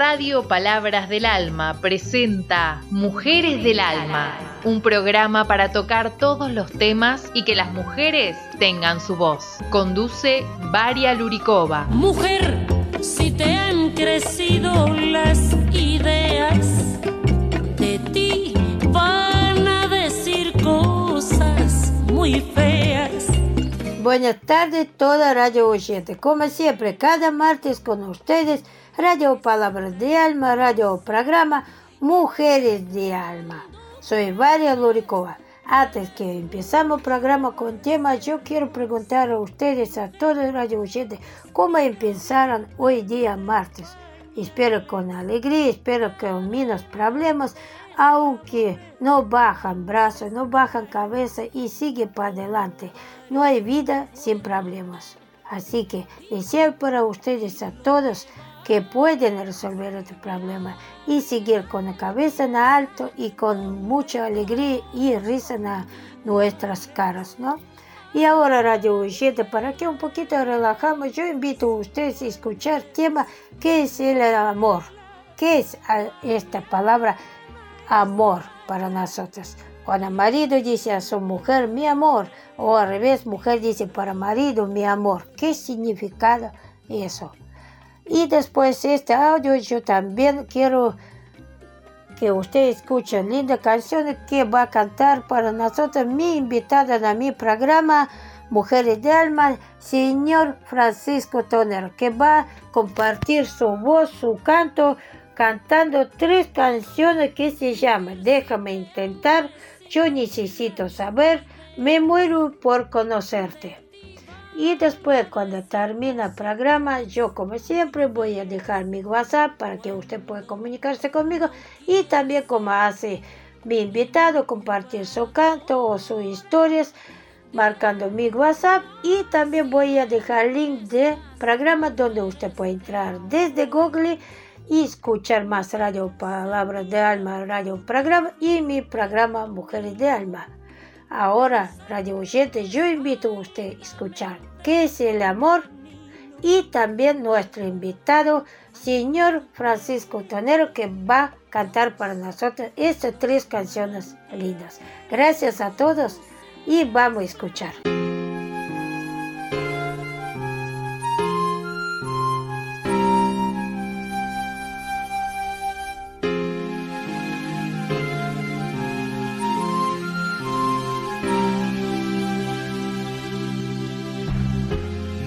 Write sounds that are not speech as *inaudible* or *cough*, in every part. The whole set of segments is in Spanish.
Radio Palabras del Alma presenta Mujeres del Alma, un programa para tocar todos los temas y que las mujeres tengan su voz. Conduce Varia Luricova. Mujer, si te han crecido las ideas, de ti van a decir cosas muy feas. Buenas tardes, toda radio oyente. Como siempre, cada martes con ustedes, Radio Palabras de Alma, Radio Programa Mujeres de Alma. Soy Varia Luricova. Antes que empezamos programa con temas, yo quiero preguntar a ustedes, a todos radio oyentes, cómo empezaron hoy día martes. Espero con alegría, espero con menos problemas, aunque no bajan brazos, no bajan cabeza y sigue para adelante. No hay vida sin problemas. Así que deseo para ustedes a todos que pueden resolver este problema y seguir con la cabeza en alto y con mucha alegría y risa en nuestras caras, ¿no? Y ahora, Radio Oyente, para que un poquito relajamos, yo invito a ustedes a escuchar el tema ¿Qué es el amor? ¿Qué es esta palabra amor para nosotros? Cuando marido dice a su mujer, mi amor, o al revés, mujer dice para marido, mi amor. ¿Qué significa eso? Y después de este audio yo también quiero que ustedes escuchen linda canción que va a cantar para nosotros mi invitada a mi programa Mujeres de Alma, señor Francisco Tonero, que va a compartir su voz, su canto, cantando tres canciones que se llaman Déjame intentar, Yo necesito saber, Me muero por conocerte. Y después, cuando termina el programa, yo como siempre voy a dejar mi WhatsApp para que usted pueda comunicarse conmigo y también como hace mi invitado, compartir su canto o sus historias marcando mi WhatsApp y también voy a dejar link de programa donde usted puede entrar desde Google y escuchar más Radio Palabras de Alma, Radio Programa y mi programa Mujeres de Alma. Ahora, radio oyente, yo invito a usted a escuchar qué es el amor y también nuestro invitado, señor Francisco Tonero, que va a cantar para nosotros estas tres canciones lindas. Gracias a todos y vamos a escuchar.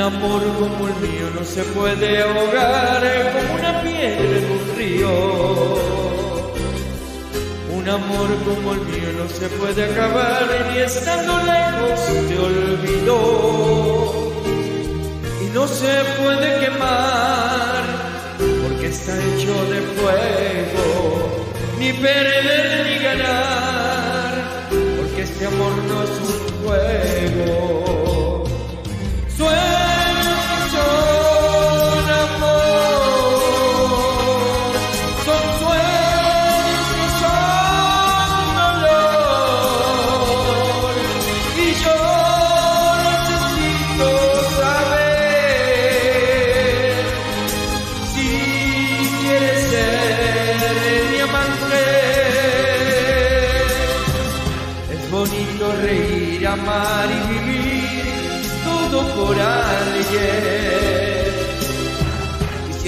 Un amor como el mío no se puede ahogar como una piedra en un río. Un amor como el mío no se puede acabar ni estando lejos te olvidó. Y no se puede quemar porque está hecho de fuego. Ni perder ni ganar porque este amor no es un juego.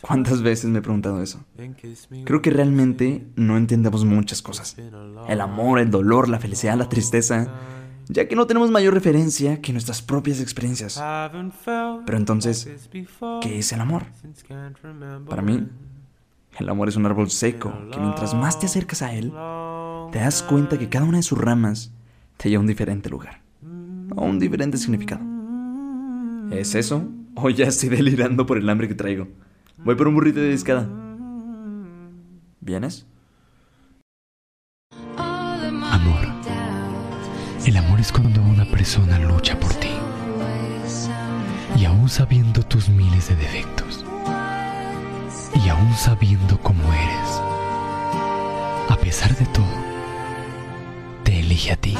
¿Cuántas veces me he preguntado eso? Creo que realmente no entendemos muchas cosas. El amor, el dolor, la felicidad, la tristeza, ya que no tenemos mayor referencia que nuestras propias experiencias. Pero entonces, ¿qué es el amor? Para mí, el amor es un árbol seco que mientras más te acercas a él, te das cuenta que cada una de sus ramas te lleva a un diferente lugar, a un diferente significado. ¿Es eso? ¿O ya estoy delirando por el hambre que traigo? Voy por un burrito de discada. ¿Vienes? Amor. El amor es cuando una persona lucha por ti. Y aún sabiendo tus miles de defectos. Y aún sabiendo cómo eres. A pesar de todo, te elige a ti.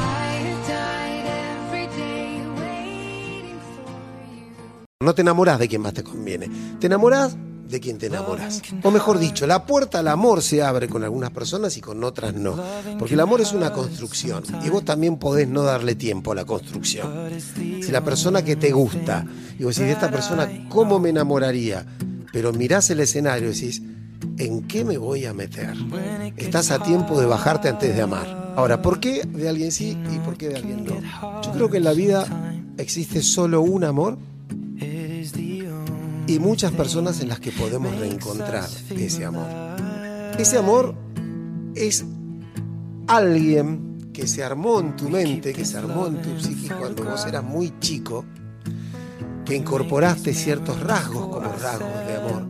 No te enamoras de quien más te conviene. Te enamoras de quien te enamoras. O mejor dicho, la puerta al amor se abre con algunas personas y con otras no. Porque el amor es una construcción y vos también podés no darle tiempo a la construcción. Si la persona que te gusta, y vos decís, de esta persona, ¿cómo me enamoraría? Pero mirás el escenario y decís, ¿en qué me voy a meter? Estás a tiempo de bajarte antes de amar. Ahora, ¿por qué de alguien sí y por qué de alguien no? Yo creo que en la vida existe solo un amor y muchas personas en las que podemos reencontrar ese amor. Ese amor es alguien que se armó en tu mente, que se armó en tu psique cuando vos eras muy chico, que incorporaste ciertos rasgos como rasgos de amor,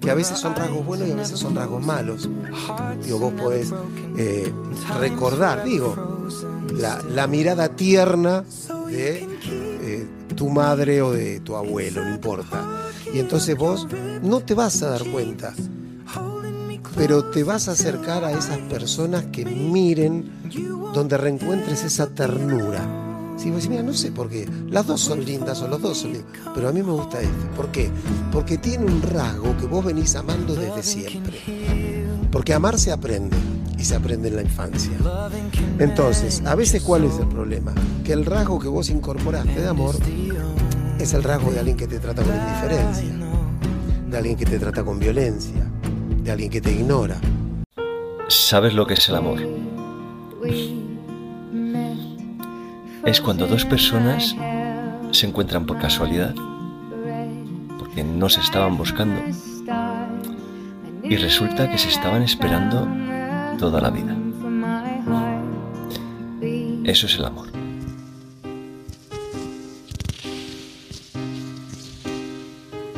que a veces son rasgos buenos y a veces son rasgos malos. Digo, vos podés eh, recordar, digo, la, la mirada tierna de eh, tu madre o de tu abuelo, no importa. Y entonces vos no te vas a dar cuenta, pero te vas a acercar a esas personas que miren donde reencuentres esa ternura. Si vos decís, mira, no sé por qué, las dos son lindas o los dos son lindos, pero a mí me gusta este. ¿Por qué? Porque tiene un rasgo que vos venís amando desde siempre. Porque amar se aprende y se aprende en la infancia. Entonces, a veces, ¿cuál es el problema? Que el rasgo que vos incorporaste de amor es el rasgo de alguien que te trata con indiferencia, de alguien que te trata con violencia, de alguien que te ignora. ¿Sabes lo que es el amor? Es cuando dos personas se encuentran por casualidad, porque no se estaban buscando, y resulta que se estaban esperando toda la vida. Eso es el amor.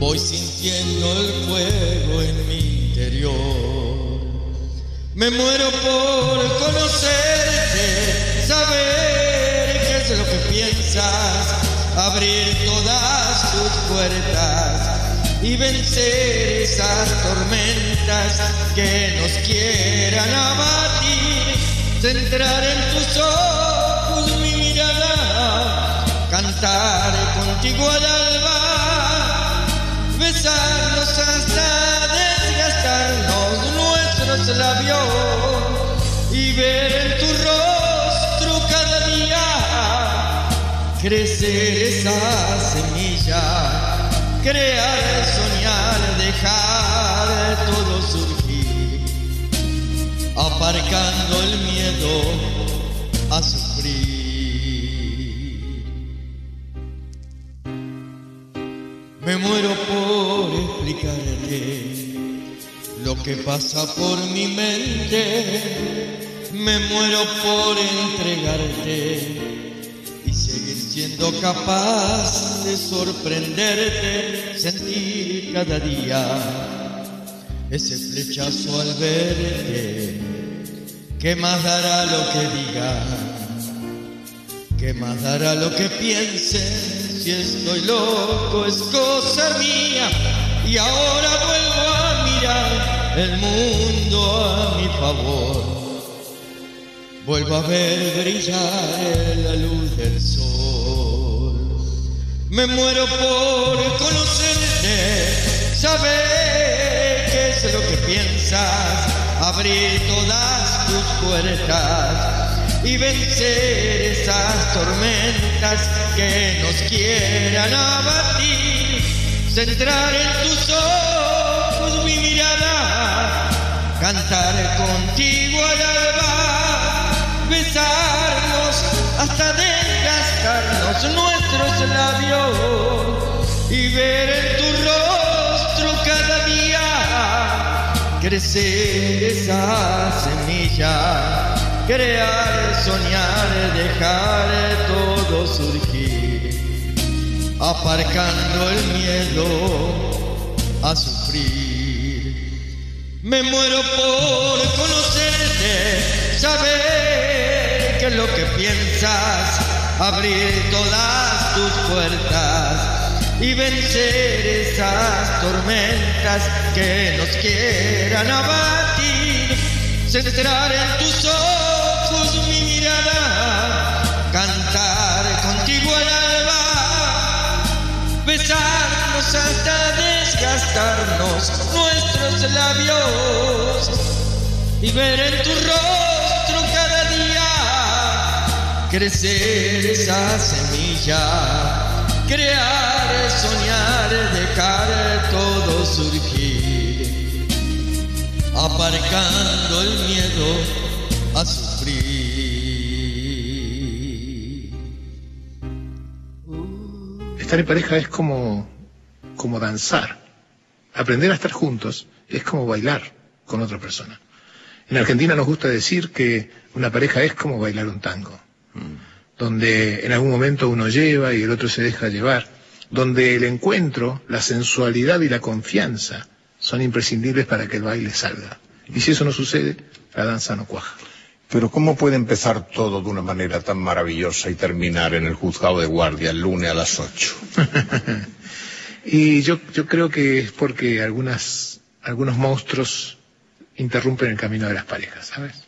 Voy sintiendo el fuego en mi interior. Me muero por conocerte, saber qué es lo que piensas, abrir todas tus puertas y vencer esas tormentas que nos quieran abatir, centrar en tus ojos mi mirada, cantar contigo al alba, besarnos hasta desgastarnos nuestros labios y ver en tu rostro cada día crecer esa semilla, crear, soñar, dejar todo surgir, aparcando el miedo a sufrir. Que pasa por mi mente. Me muero por entregarte y seguir siendo capaz de sorprenderte, sentir cada día ese flechazo al verte. ¿Qué más dará lo que diga? ¿Qué más dará lo que piense? Si estoy loco es cosa mía y ahora vuelvo a mirar el mundo a mi favor. Vuelvo a ver brillar la luz del sol. Me muero por conocerte, saber qué es lo que piensas, abrir todas tus puertas y vencer esas tormentas que nos quieran abatir, centrar en tus ojos cantar contigo al alba, besarnos hasta desgastarnos nuestros labios y ver en tu rostro cada día crecer esa semilla crear, soñar, dejar todo surgir, aparcando el miedo a sufrir. Me muero por conocerte, saber qué es lo que piensas, abrir todas tus puertas y vencer esas tormentas que nos quieran abatir, centrar en tus ojos mi mirada, cantar contigo al alba, besarnos hasta desgastarnos nuestros labios y ver en tu rostro cada día crecer esa semilla, crear, soñar, dejar todo surgir, aparcando el miedo a Estar en pareja es como, como danzar. Aprender a estar juntos es como bailar con otra persona. En Argentina nos gusta decir que una pareja es como bailar un tango, donde en algún momento uno lleva y el otro se deja llevar, donde el encuentro, la sensualidad y la confianza son imprescindibles para que el baile salga. Y si eso no sucede, la danza no cuaja. Pero ¿cómo puede empezar todo de una manera tan maravillosa y terminar en el juzgado de guardia el lunes a las ocho? *laughs* y yo, yo creo que es porque algunas, algunos monstruos interrumpen el camino de las parejas, ¿sabes?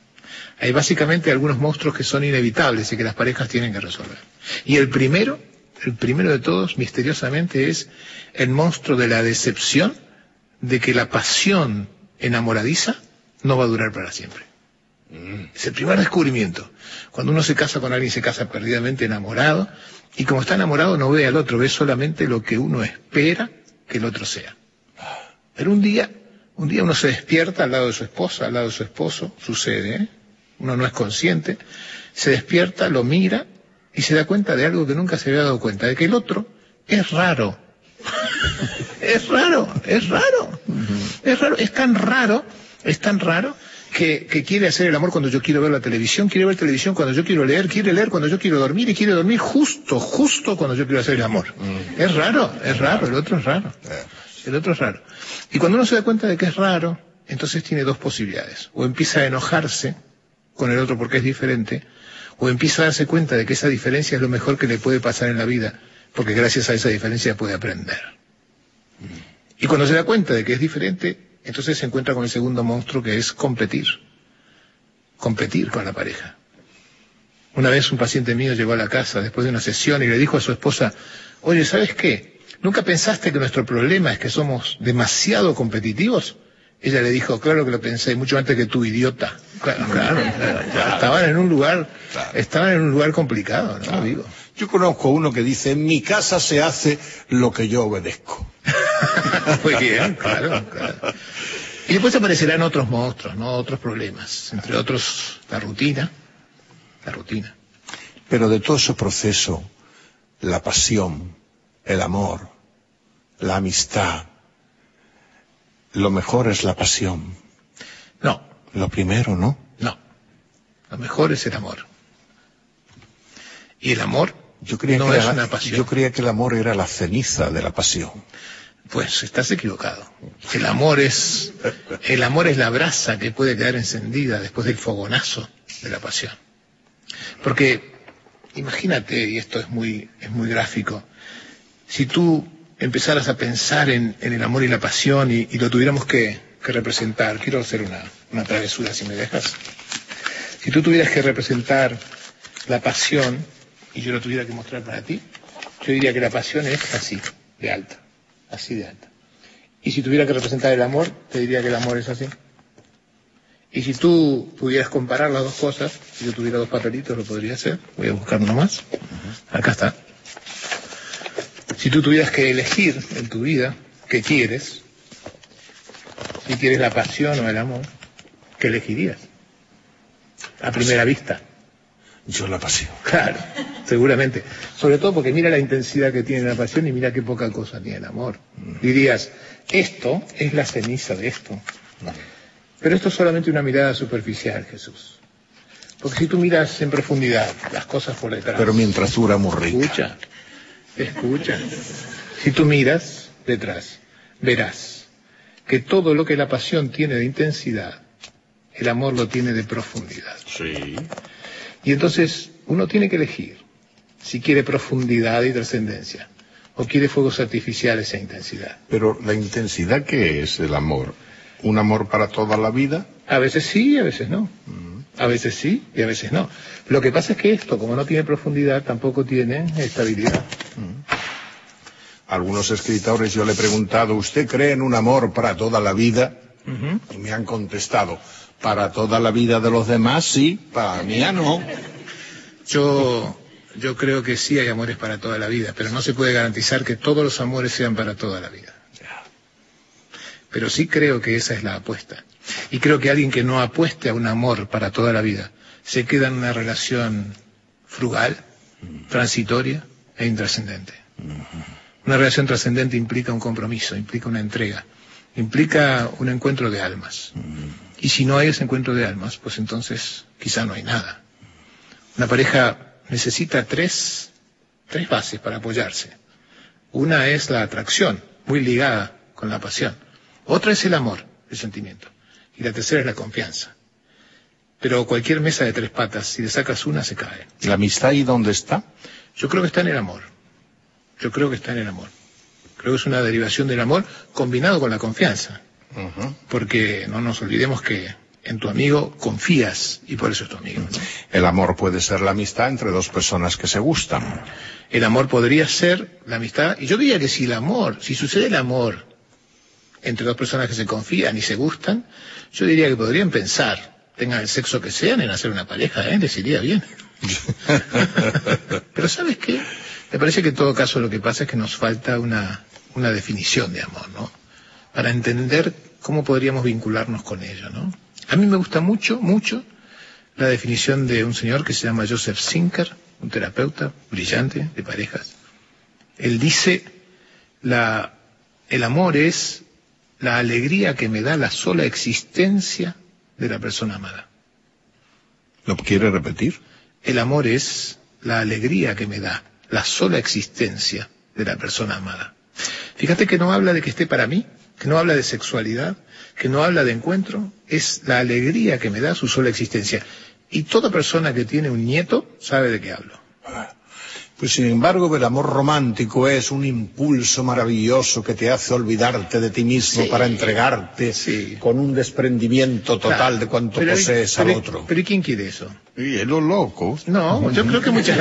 Hay básicamente algunos monstruos que son inevitables y que las parejas tienen que resolver. Y el primero, el primero de todos, misteriosamente, es el monstruo de la decepción de que la pasión enamoradiza no va a durar para siempre. Es el primer descubrimiento. Cuando uno se casa con alguien, se casa perdidamente enamorado, y como está enamorado no ve al otro, ve solamente lo que uno espera que el otro sea. Pero un día, un día uno se despierta al lado de su esposa, al lado de su esposo, sucede, ¿eh? uno no es consciente, se despierta, lo mira y se da cuenta de algo que nunca se había dado cuenta, de que el otro es raro. *laughs* es raro, es raro. Es raro, es tan raro, es tan raro que, quiere hacer el amor cuando yo quiero ver la televisión, quiere ver televisión cuando yo quiero leer, quiere leer cuando yo quiero dormir y quiere dormir justo, justo cuando yo quiero hacer el amor. Mm. Es raro, es raro, el otro es raro. El otro es raro. Y cuando uno se da cuenta de que es raro, entonces tiene dos posibilidades. O empieza a enojarse con el otro porque es diferente, o empieza a darse cuenta de que esa diferencia es lo mejor que le puede pasar en la vida, porque gracias a esa diferencia puede aprender. Y cuando se da cuenta de que es diferente, entonces se encuentra con el segundo monstruo que es competir. Competir con la pareja. Una vez un paciente mío llegó a la casa después de una sesión y le dijo a su esposa, oye, ¿sabes qué? ¿Nunca pensaste que nuestro problema es que somos demasiado competitivos? Ella le dijo, claro que lo pensé, mucho antes que tú, idiota. Claro, *laughs* claro, Estaban en un lugar, estaban en un lugar complicado, ¿no? Digo. Yo conozco uno que dice, en mi casa se hace lo que yo obedezco. *laughs* *laughs* Muy bien, claro, claro. Y después aparecerán otros monstruos, ¿no? Otros problemas. Entre otros, la rutina. La rutina. Pero de todo ese proceso, la pasión, el amor, la amistad, lo mejor es la pasión. No. Lo primero, ¿no? No. Lo mejor es el amor. Y el amor yo creía no que es una pasión. Yo creía que el amor era la ceniza de la pasión. Pues estás equivocado. El amor es el amor es la brasa que puede quedar encendida después del fogonazo de la pasión. Porque imagínate, y esto es muy es muy gráfico, si tú empezaras a pensar en, el amor y la pasión y, lo tuviéramos que, que representar, quiero hacer una, una travesura si me dejas. Si tú tuvieras que representar la pasión y yo lo tuviera que mostrar para ti, yo diría que la pasión es así, de alta, así de alta. Y si tuviera que representar el amor, te diría que el amor es así. Y si tú pudieras comparar las dos cosas, si yo tuviera dos papelitos, lo podría hacer. Voy a buscar uno más. Acá está. Si tú tuvieras que elegir en tu vida qué quieres, si quieres la pasión o el amor, ¿qué elegirías? A primera vista. Yo la pasión. *laughs* Claro, seguramente. Sobre todo porque mira la intensidad que tiene la pasión y mira qué poca cosa tiene el amor. Dirías, esto es la ceniza de esto. Pero esto es solamente una mirada superficial, Jesús. Porque si tú miras en profundidad las cosas por detrás. Pero mientras dura muy rica. Escucha, escucha. Si tú miras detrás, verás que todo lo que la pasión tiene de intensidad, el amor lo tiene de profundidad. Sí. Y entonces uno tiene que elegir si quiere profundidad y trascendencia o quiere fuegos artificiales e intensidad. Pero la intensidad que es el amor, un amor para toda la vida, A veces sí y a veces no. A veces sí y a veces no. Lo que pasa es que esto, como no tiene profundidad, tampoco tiene estabilidad. algunos escritores yo le he preguntado, ¿usted cree en un amor para toda la vida? Y me han contestado, para toda la vida de los demás sí, para mí no. Yo, yo creo que sí hay amores para toda la vida, pero no se puede garantizar que todos los amores sean para toda la vida. Pero sí creo que esa es la apuesta. Y creo que alguien que no apueste a un amor para toda la vida se queda en una relación frugal, transitoria e intrascendente. Una relación trascendente implica un compromiso, implica una entrega, implica un encuentro de almas. Y si no hay ese encuentro de almas, pues entonces quizá no hay nada. Una pareja necesita tres, tres bases para apoyarse. Una es la atracción, muy ligada con la pasión. Otra es el amor, el sentimiento. Y la tercera es la confianza. Pero cualquier mesa de tres patas, si le sacas una, se cae. ¿La amistad ahí dónde está? Yo creo que está en el amor. Yo creo que está en el amor. Creo que es una derivación del amor combinado con la confianza. Porque no nos olvidemos que en tu amigo confías y por eso es tu amigo. ¿no? El amor puede ser la amistad entre dos personas que se gustan. El amor podría ser la amistad. Y yo diría que si el amor, si sucede el amor entre dos personas que se confían y se gustan, yo diría que podrían pensar, tengan el sexo que sean, en hacer una pareja, ¿eh? Les iría bien. *laughs* Pero ¿sabes qué? Me parece que en todo caso lo que pasa es que nos falta una, una definición de amor, ¿no? Para entender cómo podríamos vincularnos con ello, ¿no? A mí me gusta mucho, mucho la definición de un señor que se llama Joseph Sinker, un terapeuta brillante de parejas. Él dice, la, el amor es la alegría que me da la sola existencia de la persona amada. ¿Lo quiere repetir? El amor es la alegría que me da la sola existencia de la persona amada. Fíjate que no habla de que esté para mí, que no habla de sexualidad, que no habla de encuentro, es la alegría que me da su sola existencia. Y toda persona que tiene un nieto sabe de qué hablo. Pues sin embargo, el amor romántico es un impulso maravilloso que te hace olvidarte de ti mismo Sí. para entregarte Sí. con un desprendimiento total Claro. de cuanto Pero- posees al pero- otro. Pero ¿y quién quiere eso? Y es lo loco. No, yo creo que mucha,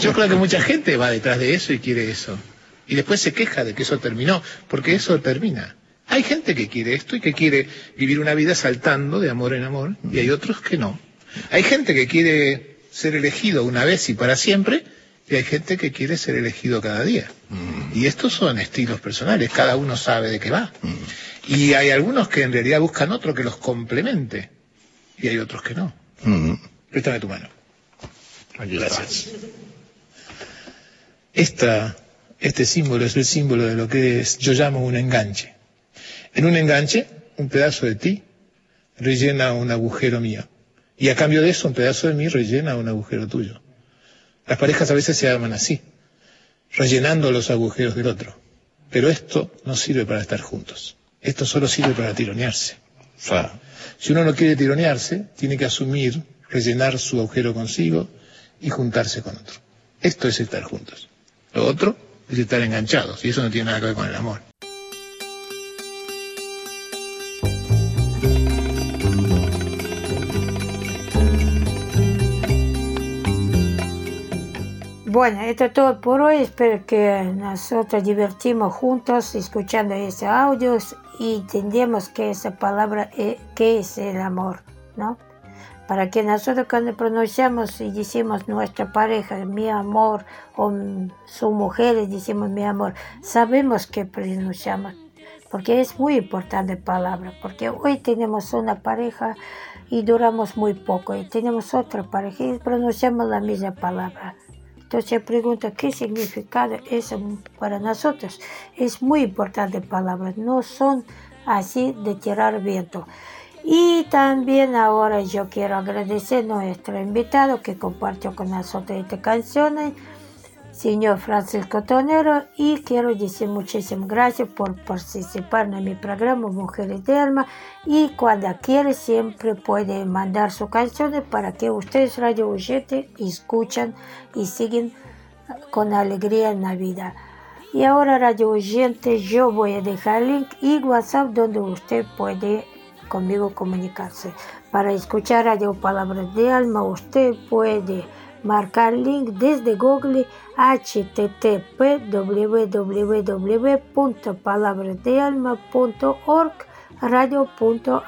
yo creo que mucha gente va detrás de eso y quiere eso. Y después se queja de que eso terminó, porque eso termina. Hay gente que quiere esto y que quiere vivir una vida saltando de amor en amor, y hay otros que no. Hay gente que quiere ser elegido una vez y para siempre, y hay gente que quiere ser elegido cada día. Y estos son estilos personales, cada uno sabe de qué va. Y hay algunos que en realidad buscan otro que los complemente, y hay otros que no. Préstame tu mano. Gracias. Esta, este símbolo es el símbolo de lo que es, yo llamo un enganche. En un enganche, un pedazo de ti rellena un agujero mío. Y a cambio de eso, un pedazo de mí rellena un agujero tuyo. Las parejas a veces se arman así, rellenando los agujeros del otro. Pero esto no sirve para estar juntos. Esto solo sirve para tironearse. Si uno no quiere tironearse, tiene que asumir, rellenar su agujero consigo y juntarse con otro. Esto es estar juntos. Lo otro es estar enganchados, y eso no tiene nada que ver con el amor. Bueno, esto es todo por hoy. Espero que nosotros divertimos juntos escuchando ese audio y entendemos que esa palabra es, que es el amor, ¿no? Para que nosotros cuando pronunciamos y decimos nuestra pareja, mi amor, o su mujer, decimos mi amor, sabemos que pronunciamos, porque es muy importante palabra, porque hoy tenemos una pareja y duramos muy poco, y tenemos otra pareja y pronunciamos la misma palabra. Entonces pregunta, ¿qué significado es para nosotros? Es muy importante palabras, no son así de tirar viento. Y también ahora yo quiero agradecer a nuestro invitado que compartió con nosotros esta canción señor Francisco Tonero, y quiero decir muchísimas gracias por participar en mi programa Mujeres de Alma y cuando quiere siempre puede mandar sus canciones para que ustedes Radio Oyente escuchan y siguen con alegría en la vida. Y ahora Radio Oyente yo voy a dejar link y WhatsApp donde usted puede conmigo comunicarse. Para escuchar Radio Palabras de Alma usted puede marcar link desde Google http www.palabrasdealma.org radio.html.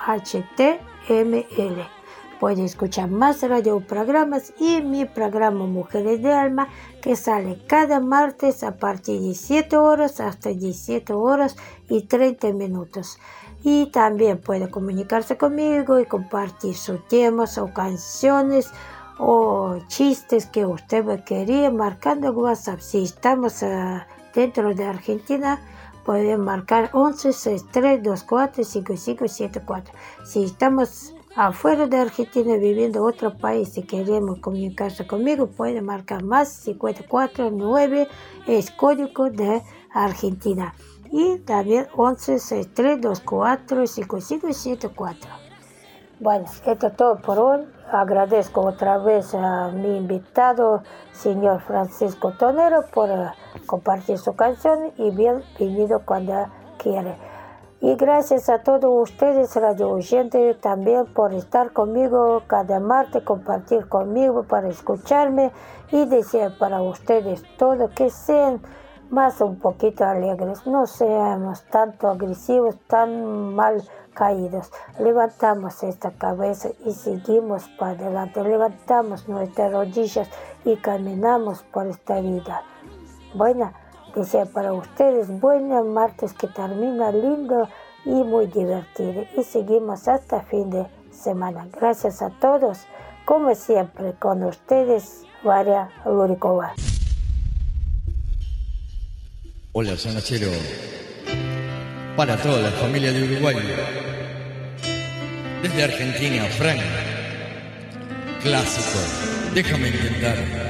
Puede escuchar más radioprogramas y mi programa Mujeres de Alma que sale cada martes a partir de 7 horas hasta 17 horas y 30 minutos. Y también puede comunicarse conmigo y compartir sus temas o canciones o chistes que usted quería marcando WhatsApp. Si estamos uh, dentro de Argentina, pueden marcar 1163245574. Si estamos afuera de Argentina, viviendo en otro país, y queremos comunicarse conmigo, pueden marcar más 549, es código de Argentina. Y también 1163245574. Bueno, esto es todo por hoy. Agradezco otra vez a mi invitado, señor Francisco Tonero, por eh, compartir su canción y bienvenido cuando quiere. Y gracias a todos ustedes, radio oyentes, también por estar conmigo cada martes, compartir conmigo para escucharme y desear para ustedes todo que sean más un poquito alegres, no seamos tanto agresivos, tan mal caídos. Levantamos esta cabeza y seguimos para adelante. Levantamos nuestras rodillas y caminamos por esta vida. Buena, deseo para ustedes buenas martes que termina lindo y muy divertido. Y seguimos hasta fin de semana. Gracias a todos. Como siempre, con ustedes, Varia Lurikova. Hola, Sanachero. Para toda la familia de Uruguay. Desde Argentina, Frank. Clásico. Déjame intentar.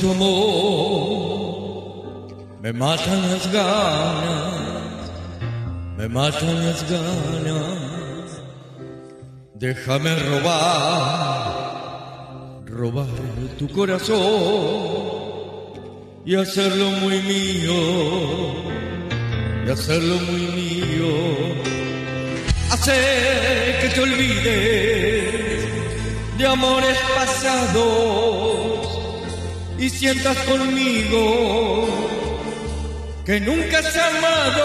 Tu amor. Me matan las ganas, me matan las ganas. Déjame robar, robar tu corazón y hacerlo muy mío, y hacerlo muy mío. Hacer que te olvides de amores pasados y sientas conmigo que nunca has amado.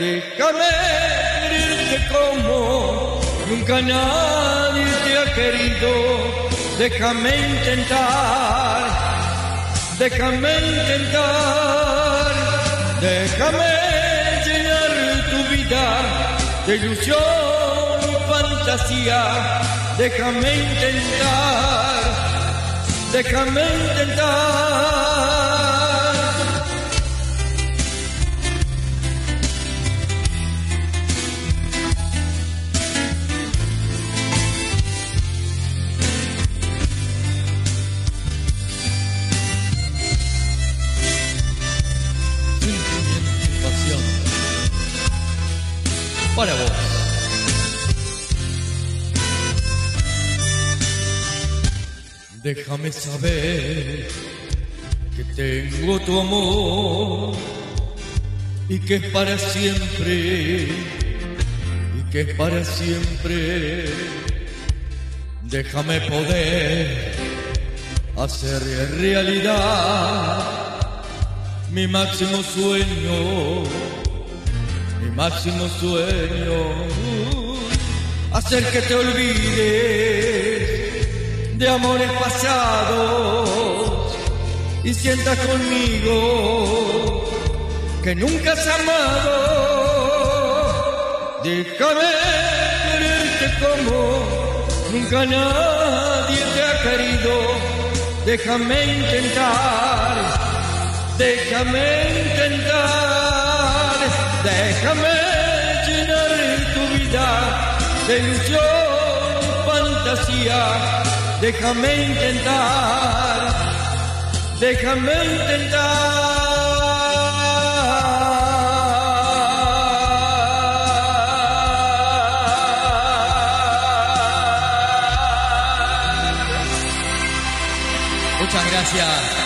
Déjame quererte como nunca nadie te ha querido. Déjame intentar, déjame intentar, déjame llenar tu vida de ilusión y fantasía. Déjame intentar, déjame intentar. para Déjame saber que tengo tu amor y que es para siempre y que es para siempre. Déjame poder hacer realidad mi máximo sueño mi máximo sueño, hacer que te olvides de amores pasados y sientas conmigo que nunca has amado. Déjame quererte como nunca nadie te ha querido. Déjame intentar, déjame intentar déjame llenar tu vida de ilusión fantasía, déjame intentar, déjame intentar. Muchas gracias.